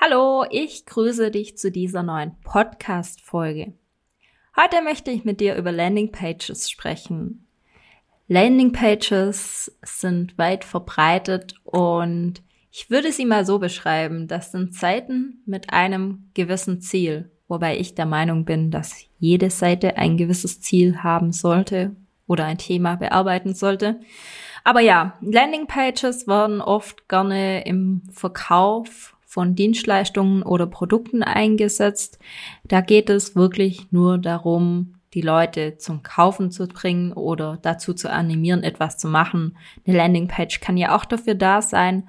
Hallo, ich grüße dich zu dieser neuen Podcast-Folge. Heute möchte ich mit dir über Landingpages sprechen. Landingpages sind weit verbreitet und ich würde sie mal so beschreiben, das sind Seiten mit einem gewissen Ziel, wobei ich der Meinung bin, dass jede Seite ein gewisses Ziel haben sollte oder ein Thema bearbeiten sollte. Aber ja, Landingpages werden oft gerne im Verkauf von Dienstleistungen oder Produkten eingesetzt. Da geht es wirklich nur darum, die Leute zum Kaufen zu bringen oder dazu zu animieren, etwas zu machen. Eine Landingpage kann ja auch dafür da sein,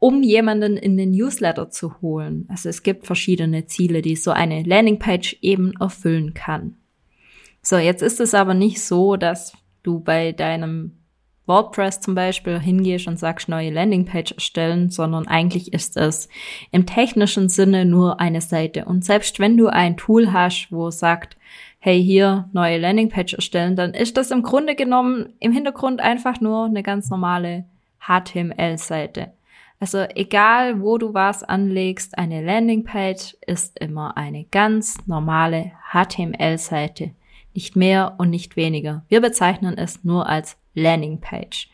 um jemanden in den Newsletter zu holen. Also es gibt verschiedene Ziele, die so eine Landingpage eben erfüllen kann. So, jetzt ist es aber nicht so, dass du bei deinem WordPress zum Beispiel hingehst und sagst, neue Landingpage erstellen, sondern eigentlich ist es im technischen Sinne nur eine Seite. Und selbst wenn du ein Tool hast, wo sagt, hey, hier neue Landingpage erstellen, dann ist das im Grunde genommen im Hintergrund einfach nur eine ganz normale HTML-Seite. Also egal, wo du was anlegst, eine Landingpage ist immer eine ganz normale HTML-Seite. Nicht mehr und nicht weniger. Wir bezeichnen es nur als Landingpage.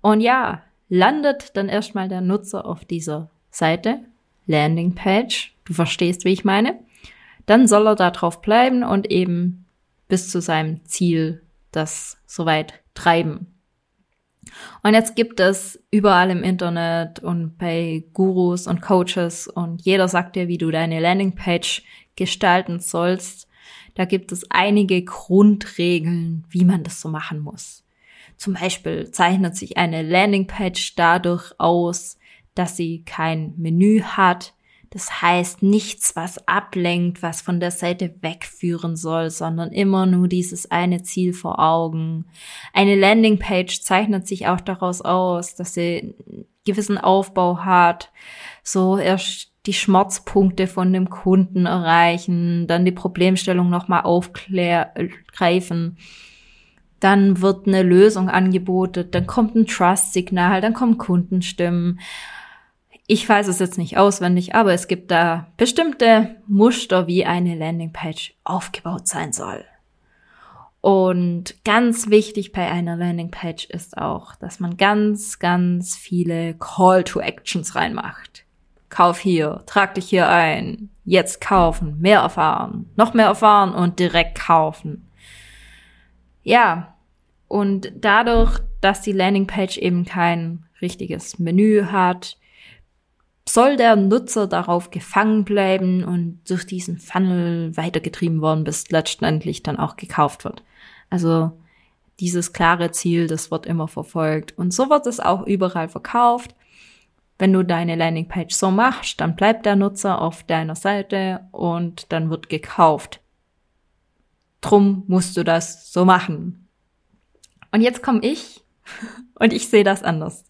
Und ja, landet dann erstmal der Nutzer auf dieser Seite, Landingpage, du verstehst, wie ich meine, dann soll er da drauf bleiben und eben bis zu seinem Ziel das soweit treiben. Und jetzt gibt es überall im Internet und bei Gurus und Coaches und jeder sagt dir, wie du deine Landingpage gestalten sollst. Da gibt es einige Grundregeln, wie man das so machen muss. Zum Beispiel zeichnet sich eine Landingpage dadurch aus, dass sie kein Menü hat. Das heißt nichts, was ablenkt, was von der Seite wegführen soll, sondern immer nur dieses eine Ziel vor Augen. Eine Landingpage zeichnet sich auch daraus aus, dass sie einen gewissen Aufbau hat, so erst die Schmerzpunkte von dem Kunden erreichen, dann die Problemstellung nochmal aufgreifen dann wird eine Lösung angeboten, dann kommt ein Trust-Signal, dann kommen Kundenstimmen. Ich weiß es jetzt nicht auswendig, aber es gibt da bestimmte Muster, wie eine Landingpage aufgebaut sein soll. Und ganz wichtig bei einer Landingpage ist auch, dass man ganz, ganz viele Call to Actions reinmacht. Kauf hier, trag dich hier ein, jetzt kaufen, mehr erfahren, noch mehr erfahren und direkt kaufen. Ja, und dadurch, dass die Landingpage eben kein richtiges Menü hat, soll der Nutzer darauf gefangen bleiben und durch diesen Funnel weitergetrieben worden, bis letztendlich dann auch gekauft wird. Also dieses klare Ziel, das wird immer verfolgt. Und so wird es auch überall verkauft. Wenn du deine Landingpage so machst, dann bleibt der Nutzer auf deiner Seite und dann wird gekauft. Drum musst du das so machen. Und jetzt komme ich und ich sehe das anders.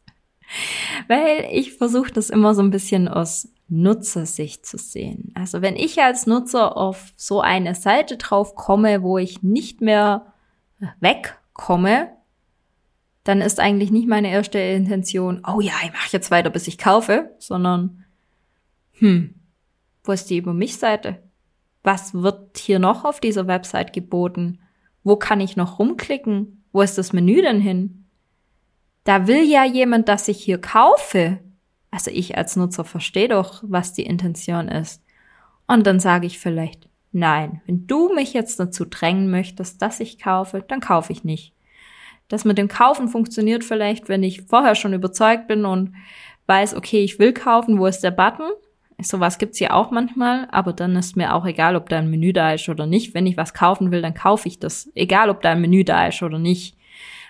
Weil ich versuche das immer so ein bisschen aus Nutzersicht zu sehen. Also wenn ich als Nutzer auf so eine Seite drauf komme, wo ich nicht mehr wegkomme, dann ist eigentlich nicht meine erste Intention, oh ja, ich mache jetzt weiter, bis ich kaufe, sondern, hm, wo ist die Über mich Seite? Was wird hier noch auf dieser Website geboten? Wo kann ich noch rumklicken? Wo ist das Menü denn hin? Da will ja jemand, dass ich hier kaufe. Also ich als Nutzer verstehe doch, was die Intention ist. Und dann sage ich vielleicht, nein, wenn du mich jetzt dazu drängen möchtest, dass ich kaufe, dann kaufe ich nicht. Das mit dem Kaufen funktioniert vielleicht, wenn ich vorher schon überzeugt bin und weiß, okay, ich will kaufen, wo ist der Button? Sowas gibt's ja auch manchmal, aber dann ist mir auch egal, ob da ein Menü da ist oder nicht. Wenn ich was kaufen will, dann kaufe ich das, egal ob da ein Menü da ist oder nicht.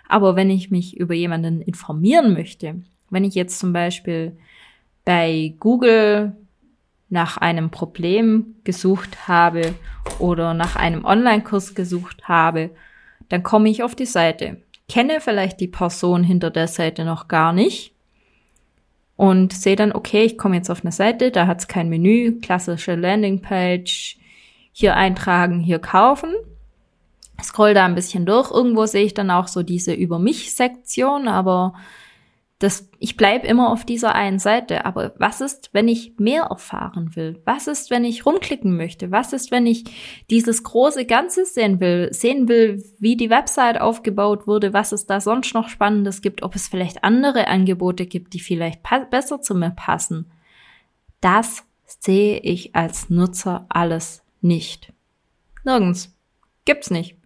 Aber wenn ich mich über jemanden informieren möchte, Wenn ich jetzt zum Beispiel bei Google nach einem Problem gesucht habe oder nach einem Online-Kurs gesucht habe, dann komme ich auf die Seite, kenne vielleicht die Person hinter der Seite noch gar nicht und sehe dann, okay, ich komme jetzt auf eine Seite, da hat es kein Menü, klassische Landingpage, hier eintragen, hier kaufen. Scroll da ein bisschen durch. Irgendwo sehe ich dann auch so diese Über mich-Sektion, aber das, ich bleibe immer auf dieser einen Seite. Aber was ist, wenn ich mehr erfahren will? Was ist, wenn ich rumklicken möchte? Was ist, wenn ich dieses große Ganze sehen will? Sehen will, wie die Website aufgebaut wurde, was es da sonst noch Spannendes gibt, ob es vielleicht andere Angebote gibt, die vielleicht besser zu mir passen. Das sehe ich als Nutzer alles nicht. Nirgends. Gibt's nicht.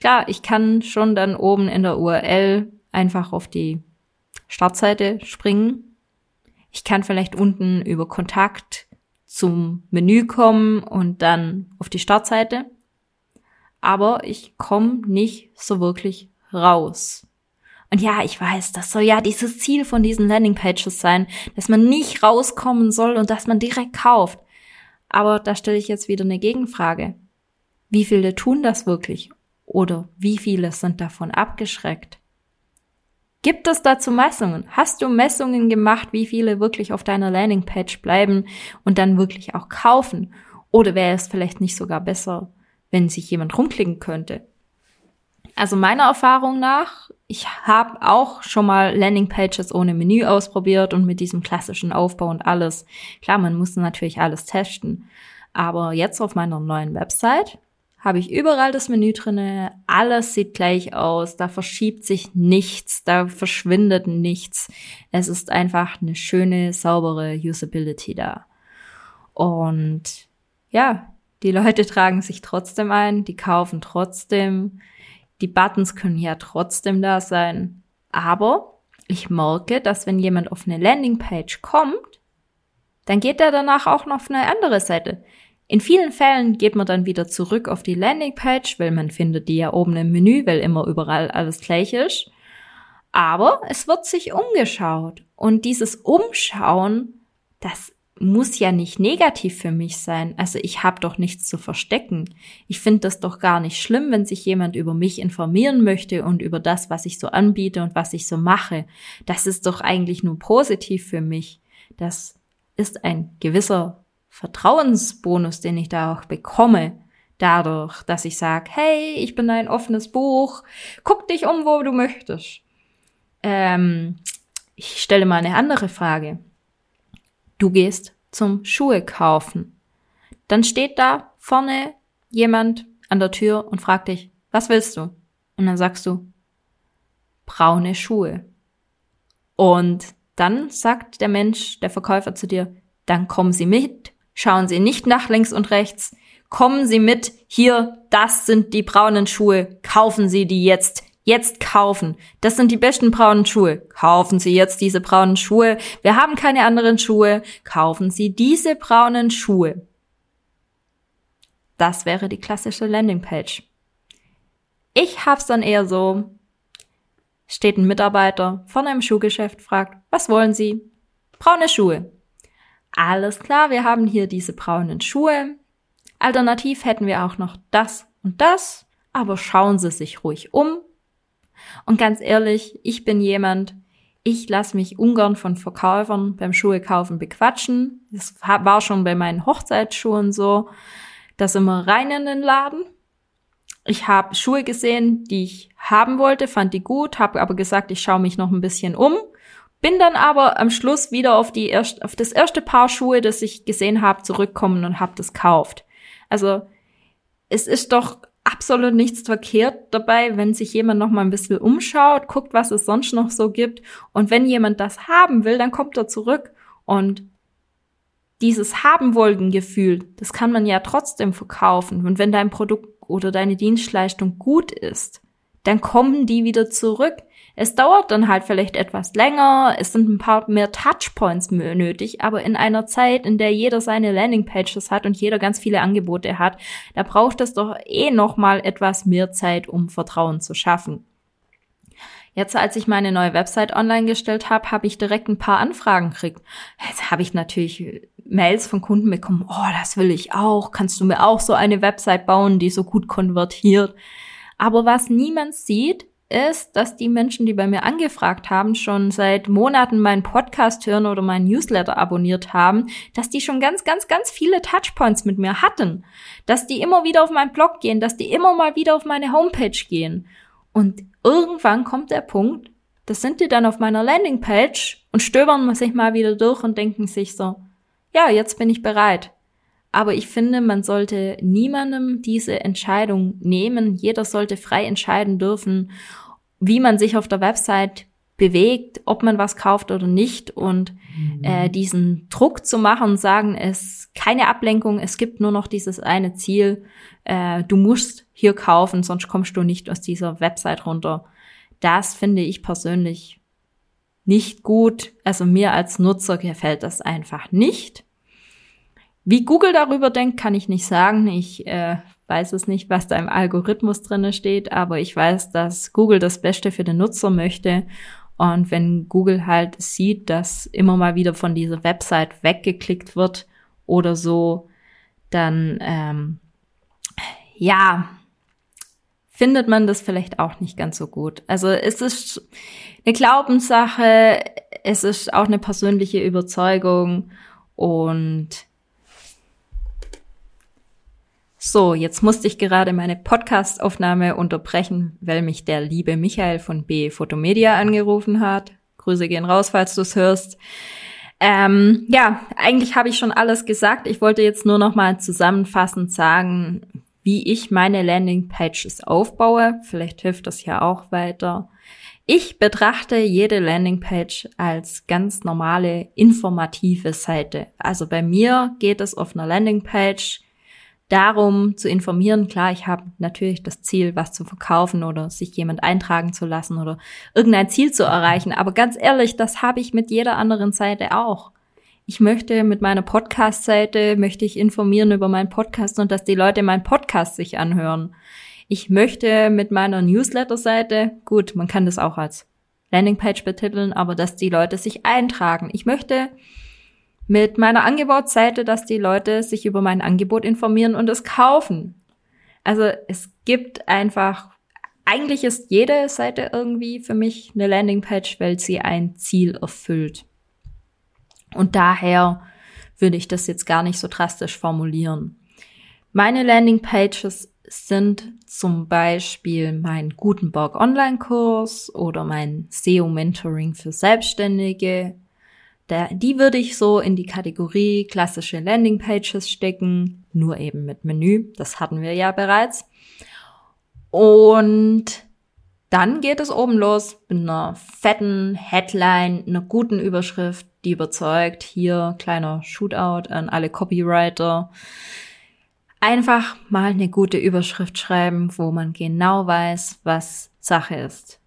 Klar, ich kann schon dann oben in der URL einfach auf die Startseite springen. Ich kann vielleicht unten über Kontakt zum Menü kommen und dann auf die Startseite. Aber ich komme nicht so wirklich raus. Und ja, ich weiß, das soll ja dieses Ziel von diesen Landingpages sein, dass man nicht rauskommen soll und dass man direkt kauft. Aber da stelle ich jetzt wieder eine Gegenfrage. Wie viele tun das wirklich? Oder wie viele sind davon abgeschreckt? Gibt es dazu Messungen? Hast du Messungen gemacht, wie viele wirklich auf deiner Landingpage bleiben und dann wirklich auch kaufen? Oder wäre es vielleicht nicht sogar besser, wenn sich jemand rumklicken könnte? Also meiner Erfahrung nach, ich habe auch schon mal Landingpages ohne Menü ausprobiert und mit diesem klassischen Aufbau und alles. Klar, man muss natürlich alles testen. Aber jetzt auf meiner neuen Website habe ich überall das Menü drinne. Alles sieht gleich aus. Da verschiebt sich nichts. Da verschwindet nichts. Es ist einfach eine schöne, saubere Usability da. Und ja, die Leute tragen sich trotzdem ein. Die kaufen trotzdem. Die Buttons können ja trotzdem da sein. Aber ich merke, dass wenn jemand auf eine Landingpage kommt, dann geht er danach auch noch auf eine andere Seite. In vielen Fällen geht man dann wieder zurück auf die Landingpage, weil man findet die ja oben im Menü, weil immer überall alles gleich ist. Aber es wird sich umgeschaut. Und dieses Umschauen, das muss ja nicht negativ für mich sein. Also ich habe doch nichts zu verstecken. Ich finde das doch gar nicht schlimm, wenn sich jemand über mich informieren möchte und über das, was ich so anbiete und was ich so mache. Das ist doch eigentlich nur positiv für mich. Das ist ein gewisser Vertrauensbonus, den ich da auch bekomme, dadurch, dass ich sage, hey, ich bin ein offenes Buch, guck dich um, wo du möchtest. Ähm, ich stelle mal eine andere Frage. Du gehst zum Schuhe kaufen. Dann steht da vorne jemand an der Tür und fragt dich, was willst du? Und dann sagst du, braune Schuhe. Und dann sagt der Mensch, der Verkäufer zu dir, dann kommen Sie mit Schauen Sie nicht nach links und rechts. Kommen Sie mit. Hier, das sind die braunen Schuhe. Kaufen Sie die jetzt. Jetzt kaufen. Das sind die besten braunen Schuhe. Kaufen Sie jetzt diese braunen Schuhe. Wir haben keine anderen Schuhe. Kaufen Sie diese braunen Schuhe. Das wäre die klassische Landingpage. Ich hab's dann eher so, steht ein Mitarbeiter von einem Schuhgeschäft, fragt, was wollen Sie? Braune Schuhe. Alles klar, wir haben hier diese braunen Schuhe. Alternativ hätten wir auch noch das und das, aber schauen Sie sich ruhig um. Und ganz ehrlich, ich bin jemand, ich lasse mich ungern von Verkäufern beim Schuhe kaufen bequatschen. Das war schon bei meinen Hochzeitsschuhen so. Da sind wir rein in den Laden. Ich habe Schuhe gesehen, die ich haben wollte, fand die gut, habe aber gesagt, ich schaue mich noch ein bisschen um bin dann aber am Schluss wieder auf die erst, auf das erste Paar Schuhe, das ich gesehen habe, zurückkommen und habe das kauft. Also es ist doch absolut nichts verkehrt dabei, wenn sich jemand noch mal ein bisschen umschaut, guckt, was es sonst noch so gibt und wenn jemand das haben will, dann kommt er zurück und dieses haben wollen Gefühl, das kann man ja trotzdem verkaufen und wenn dein Produkt oder deine Dienstleistung gut ist, dann kommen die wieder zurück. Es dauert dann halt vielleicht etwas länger, es sind ein paar mehr Touchpoints nötig, aber in einer Zeit, in der jeder seine Landingpages hat und jeder ganz viele Angebote hat, da braucht es doch eh noch mal etwas mehr Zeit, um Vertrauen zu schaffen. Jetzt, als ich meine neue Website online gestellt habe, habe ich direkt ein paar Anfragen gekriegt. Jetzt habe ich natürlich Mails von Kunden bekommen, oh, das will ich auch, kannst du mir auch so eine Website bauen, die so gut konvertiert. Aber was niemand sieht, ist, dass die Menschen, die bei mir angefragt haben, schon seit Monaten meinen Podcast hören oder meinen Newsletter abonniert haben, dass die schon ganz, ganz, ganz viele Touchpoints mit mir hatten. Dass die immer wieder auf meinen Blog gehen, dass die immer mal wieder auf meine Homepage gehen. Und irgendwann kommt der Punkt, das sind die dann auf meiner Landingpage und stöbern sich mal wieder durch und denken sich so, ja, jetzt bin ich bereit. Aber ich finde, man sollte niemandem diese Entscheidung nehmen. Jeder sollte frei entscheiden dürfen, wie man sich auf der Website bewegt, ob man was kauft oder nicht und mhm. äh, diesen Druck zu machen und sagen, es keine Ablenkung, es gibt nur noch dieses eine Ziel, äh, du musst hier kaufen, sonst kommst du nicht aus dieser Website runter. Das finde ich persönlich nicht gut. Also mir als Nutzer gefällt das einfach nicht. Wie Google darüber denkt, kann ich nicht sagen. Ich äh, weiß es nicht, was da im Algorithmus drinne steht, aber ich weiß, dass Google das Beste für den Nutzer möchte. Und wenn Google halt sieht, dass immer mal wieder von dieser Website weggeklickt wird oder so, dann ähm, ja, findet man das vielleicht auch nicht ganz so gut. Also es ist eine Glaubenssache, es ist auch eine persönliche Überzeugung und so, jetzt musste ich gerade meine Podcast-Aufnahme unterbrechen, weil mich der liebe Michael von B Photomedia angerufen hat. Grüße gehen raus, falls du es hörst. Ähm, ja, eigentlich habe ich schon alles gesagt. Ich wollte jetzt nur noch mal zusammenfassend sagen, wie ich meine Landingpages aufbaue. Vielleicht hilft das ja auch weiter. Ich betrachte jede Landingpage als ganz normale informative Seite. Also bei mir geht es auf einer Landingpage darum zu informieren. Klar, ich habe natürlich das Ziel, was zu verkaufen oder sich jemand eintragen zu lassen oder irgendein Ziel zu erreichen. Aber ganz ehrlich, das habe ich mit jeder anderen Seite auch. Ich möchte mit meiner Podcast-Seite, möchte ich informieren über meinen Podcast und dass die Leute meinen Podcast sich anhören. Ich möchte mit meiner Newsletter-Seite, gut, man kann das auch als Landingpage betiteln, aber dass die Leute sich eintragen. Ich möchte mit meiner Angebotsseite, dass die Leute sich über mein Angebot informieren und es kaufen. Also es gibt einfach, eigentlich ist jede Seite irgendwie für mich eine Landingpage, weil sie ein Ziel erfüllt. Und daher würde ich das jetzt gar nicht so drastisch formulieren. Meine Landingpages sind zum Beispiel mein Gutenberg Online-Kurs oder mein SEO-Mentoring für Selbstständige da, die würde ich so in die Kategorie klassische Landingpages stecken, nur eben mit Menü. Das hatten wir ja bereits. Und dann geht es oben los mit einer fetten Headline, einer guten Überschrift, die überzeugt. Hier kleiner Shootout an alle Copywriter. Einfach mal eine gute Überschrift schreiben, wo man genau weiß, was Sache ist.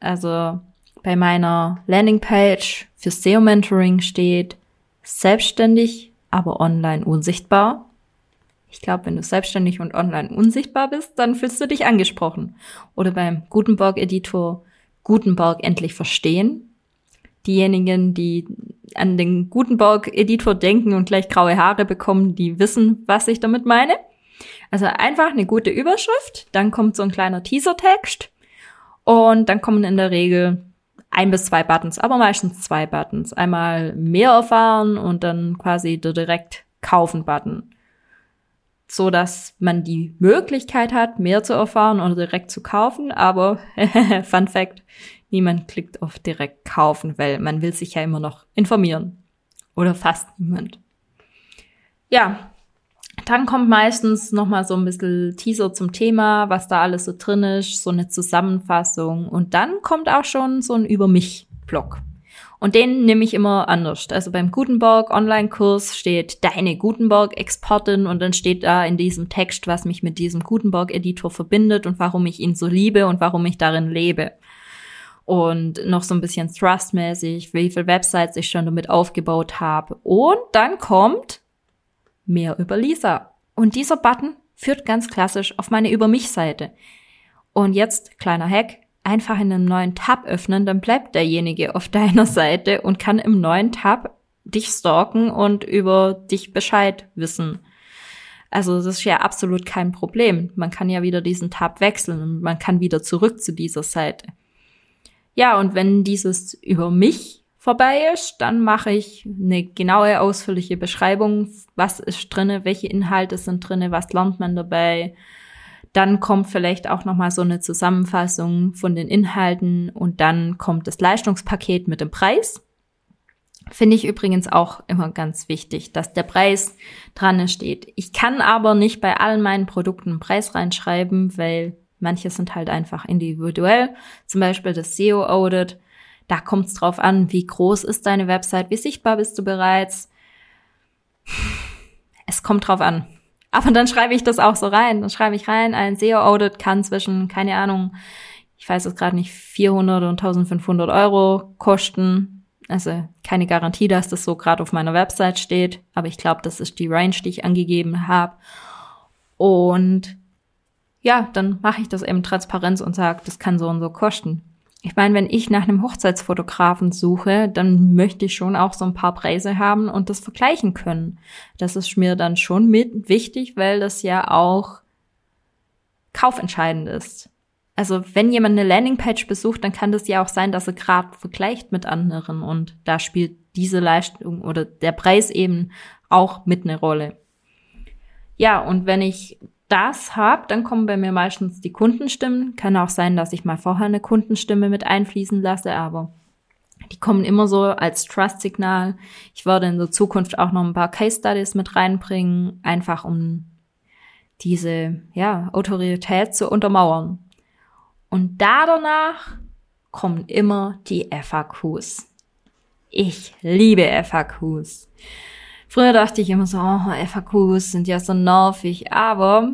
Also bei meiner Landingpage für SEO Mentoring steht selbstständig, aber online unsichtbar. Ich glaube, wenn du selbstständig und online unsichtbar bist, dann fühlst du dich angesprochen. Oder beim Gutenberg Editor Gutenberg endlich verstehen. Diejenigen, die an den Gutenberg Editor denken und gleich graue Haare bekommen, die wissen, was ich damit meine. Also einfach eine gute Überschrift, dann kommt so ein kleiner Teasertext und dann kommen in der Regel ein bis zwei Buttons, aber meistens zwei Buttons. Einmal mehr erfahren und dann quasi der direkt kaufen Button. So dass man die Möglichkeit hat, mehr zu erfahren oder direkt zu kaufen, aber Fun Fact, niemand klickt auf direkt kaufen, weil man will sich ja immer noch informieren. Oder fast niemand. Ja, dann kommt meistens noch mal so ein bisschen Teaser zum Thema, was da alles so drin ist, so eine Zusammenfassung. Und dann kommt auch schon so ein Über mich-Blog. Und den nehme ich immer anders. Also beim Gutenberg Online-Kurs steht deine Gutenberg-Expertin und dann steht da in diesem Text, was mich mit diesem Gutenberg-Editor verbindet und warum ich ihn so liebe und warum ich darin lebe. Und noch so ein bisschen Thrust-mäßig, wie viele Websites ich schon damit aufgebaut habe. Und dann kommt mehr über Lisa. Und dieser Button führt ganz klassisch auf meine Über mich Seite. Und jetzt kleiner Hack. einfach in einem neuen Tab öffnen, dann bleibt derjenige auf deiner Seite und kann im neuen Tab dich stalken und über dich Bescheid wissen. Also das ist ja absolut kein Problem. Man kann ja wieder diesen Tab wechseln und man kann wieder zurück zu dieser Seite. Ja, und wenn dieses über mich vorbei ist, dann mache ich eine genaue, ausführliche Beschreibung, was ist drinne, welche Inhalte sind drinne, was lernt man dabei. Dann kommt vielleicht auch noch mal so eine Zusammenfassung von den Inhalten und dann kommt das Leistungspaket mit dem Preis. Finde ich übrigens auch immer ganz wichtig, dass der Preis dran steht. Ich kann aber nicht bei allen meinen Produkten einen Preis reinschreiben, weil manche sind halt einfach individuell. Zum Beispiel das SEO-Audit. Da kommt es drauf an, wie groß ist deine Website, wie sichtbar bist du bereits. Es kommt drauf an. Aber dann schreibe ich das auch so rein. Dann schreibe ich rein, ein SEO-Audit kann zwischen, keine Ahnung, ich weiß es gerade nicht, 400 und 1500 Euro kosten. Also keine Garantie, dass das so gerade auf meiner Website steht, aber ich glaube, das ist die Range, die ich angegeben habe. Und ja, dann mache ich das eben Transparenz und sage, das kann so und so kosten. Ich meine, wenn ich nach einem Hochzeitsfotografen suche, dann möchte ich schon auch so ein paar Preise haben und das vergleichen können. Das ist mir dann schon mit wichtig, weil das ja auch kaufentscheidend ist. Also wenn jemand eine Landingpage besucht, dann kann das ja auch sein, dass er gerade vergleicht mit anderen und da spielt diese Leistung oder der Preis eben auch mit eine Rolle. Ja, und wenn ich das habe, dann kommen bei mir meistens die Kundenstimmen. Kann auch sein, dass ich mal vorher eine Kundenstimme mit einfließen lasse, aber die kommen immer so als Trust-Signal. Ich werde in der Zukunft auch noch ein paar Case Studies mit reinbringen, einfach um diese ja, Autorität zu untermauern. Und da danach kommen immer die FAQs. Ich liebe FAQs. Früher dachte ich immer so, oh, FAQs sind ja so nervig, aber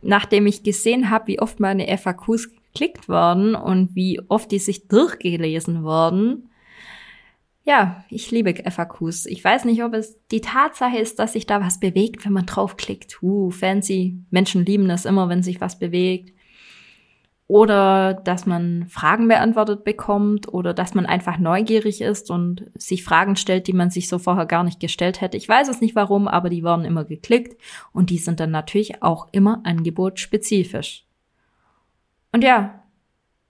nachdem ich gesehen habe, wie oft meine FAQs geklickt worden und wie oft die sich durchgelesen wurden, ja, ich liebe FAQs. Ich weiß nicht, ob es die Tatsache ist, dass sich da was bewegt, wenn man draufklickt. Uh, fancy. Menschen lieben das immer, wenn sich was bewegt oder dass man Fragen beantwortet bekommt oder dass man einfach neugierig ist und sich Fragen stellt, die man sich so vorher gar nicht gestellt hätte. Ich weiß es nicht warum, aber die werden immer geklickt und die sind dann natürlich auch immer angebotsspezifisch. Und ja,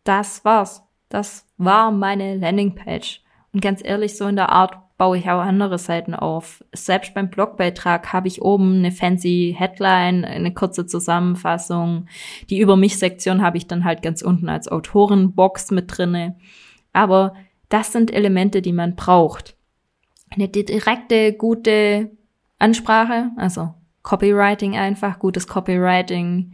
das war's. Das war meine Landingpage. Und ganz ehrlich, so in der Art baue ich auch andere Seiten auf. Selbst beim Blogbeitrag habe ich oben eine fancy Headline, eine kurze Zusammenfassung. Die Über mich Sektion habe ich dann halt ganz unten als Autorenbox mit drinne. Aber das sind Elemente, die man braucht. Eine direkte, gute Ansprache, also Copywriting einfach, gutes Copywriting,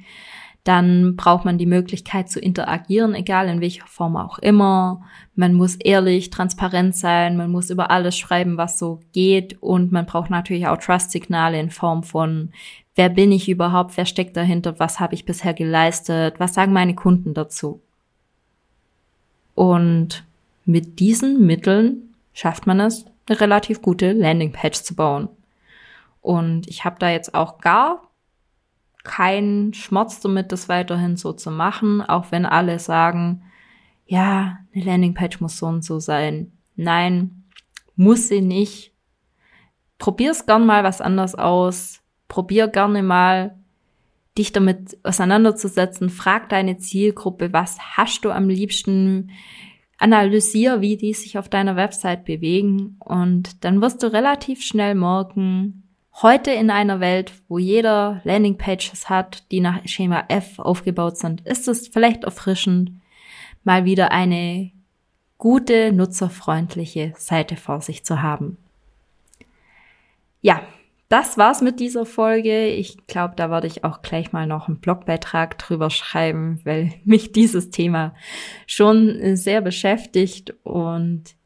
dann braucht man die Möglichkeit zu interagieren, egal in welcher Form auch immer. Man muss ehrlich, transparent sein, man muss über alles schreiben, was so geht und man braucht natürlich auch Trust-Signale in Form von, wer bin ich überhaupt, wer steckt dahinter, was habe ich bisher geleistet, was sagen meine Kunden dazu. Und mit diesen Mitteln schafft man es, eine relativ gute Landingpage zu bauen. Und ich habe da jetzt auch gar keinen Schmerz damit, das weiterhin so zu machen, auch wenn alle sagen, ja, eine Landingpage muss so und so sein. Nein, muss sie nicht. Probier's gern mal was anders aus. Probier gerne mal, dich damit auseinanderzusetzen. Frag deine Zielgruppe, was hast du am liebsten? Analysier, wie die sich auf deiner Website bewegen und dann wirst du relativ schnell merken, Heute in einer Welt, wo jeder Landingpages hat, die nach Schema F aufgebaut sind, ist es vielleicht erfrischend, mal wieder eine gute, nutzerfreundliche Seite vor sich zu haben. Ja, das war's mit dieser Folge. Ich glaube, da werde ich auch gleich mal noch einen Blogbeitrag drüber schreiben, weil mich dieses Thema schon sehr beschäftigt und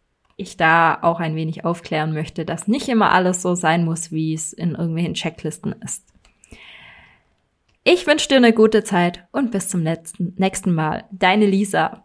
ich da auch ein wenig aufklären möchte, dass nicht immer alles so sein muss, wie es in irgendwelchen Checklisten ist. Ich wünsche dir eine gute Zeit und bis zum letzten, nächsten Mal. Deine Lisa.